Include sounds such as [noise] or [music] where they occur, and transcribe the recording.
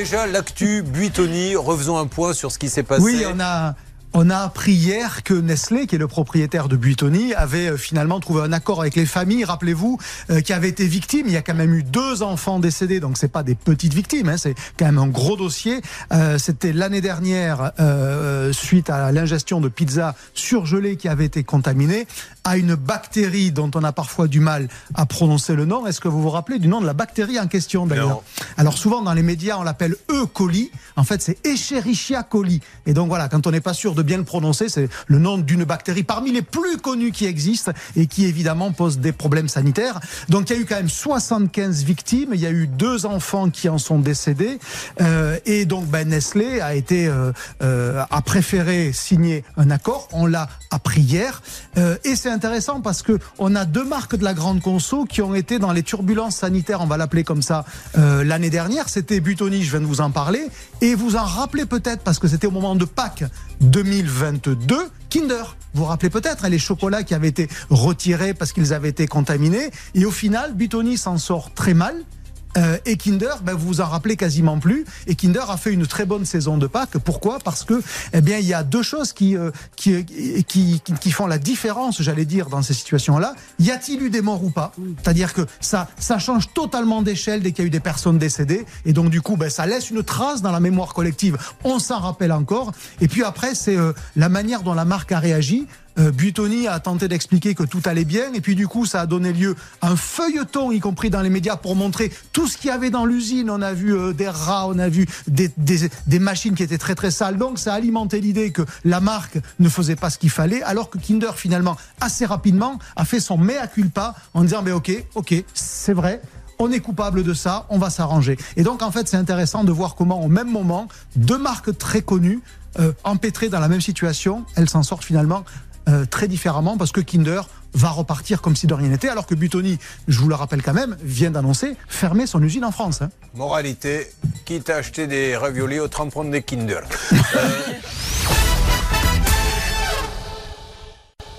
déjà, l'actu Buitoni, refaisons un point sur ce qui s'est passé. On a appris hier que Nestlé, qui est le propriétaire de Buitoni, avait euh, finalement trouvé un accord avec les familles, rappelez-vous, euh, qui avaient été victimes. Il y a quand même eu deux enfants décédés, donc c'est pas des petites victimes, hein, c'est quand même un gros dossier. Euh, C'était l'année dernière, euh, suite à l'ingestion de pizza surgelée qui avait été contaminée, à une bactérie dont on a parfois du mal à prononcer le nom. Est-ce que vous vous rappelez du nom de la bactérie en question d'ailleurs Alors souvent dans les médias, on l'appelle E. coli. En fait, c'est Escherichia coli. Et donc voilà, quand on n'est pas sûr de bien le prononcer, c'est le nom d'une bactérie parmi les plus connues qui existent et qui évidemment pose des problèmes sanitaires. Donc il y a eu quand même 75 victimes, il y a eu deux enfants qui en sont décédés euh, et donc ben, Nestlé a été euh, euh, a préféré signer un accord. On l'a appris hier et c'est intéressant parce que on a deux marques de la grande conso qui ont été dans les turbulences sanitaires, on va l'appeler comme ça, l'année dernière. C'était Butoni, je viens de vous en parler et vous en rappelez peut-être parce que c'était au moment de Pâques 2022, Kinder. Vous vous rappelez peut-être hein, les chocolats qui avaient été retirés parce qu'ils avaient été contaminés. Et au final, Butoni s'en sort très mal. Euh, et Kinder, ben, vous vous en rappelez quasiment plus. Et Kinder a fait une très bonne saison de Pâques. Pourquoi? Parce que, eh bien, il y a deux choses qui, euh, qui, qui, qui, qui font la différence, j'allais dire, dans ces situations-là. Y a-t-il eu des morts ou pas? C'est-à-dire que ça, ça change totalement d'échelle dès qu'il y a eu des personnes décédées. Et donc, du coup, ben, ça laisse une trace dans la mémoire collective. On s'en rappelle encore. Et puis après, c'est euh, la manière dont la marque a réagi. Euh, Butoni a tenté d'expliquer que tout allait bien et puis du coup ça a donné lieu à un feuilleton y compris dans les médias pour montrer tout ce qu'il y avait dans l'usine on a vu euh, des rats on a vu des, machines qui étaient très très sales donc ça a alimenté l'idée que la marque ne faisait pas ce qu'il fallait alors que Kinder finalement assez rapidement a fait son mea culpa en disant mais ok ok c'est vrai on est coupable de ça, on va s'arranger. Et donc en fait c'est intéressant de voir comment au même moment, deux marques très connues, euh, empêtrées dans la même situation, elles s'en sortent finalement euh, très différemment parce que Kinder va repartir comme si de rien n'était, alors que Butoni, je vous le rappelle quand même, vient d'annoncer fermer son usine en France. Hein. Moralité, quitte à acheter des raviolis, autant prendre des Kinder. [laughs] euh,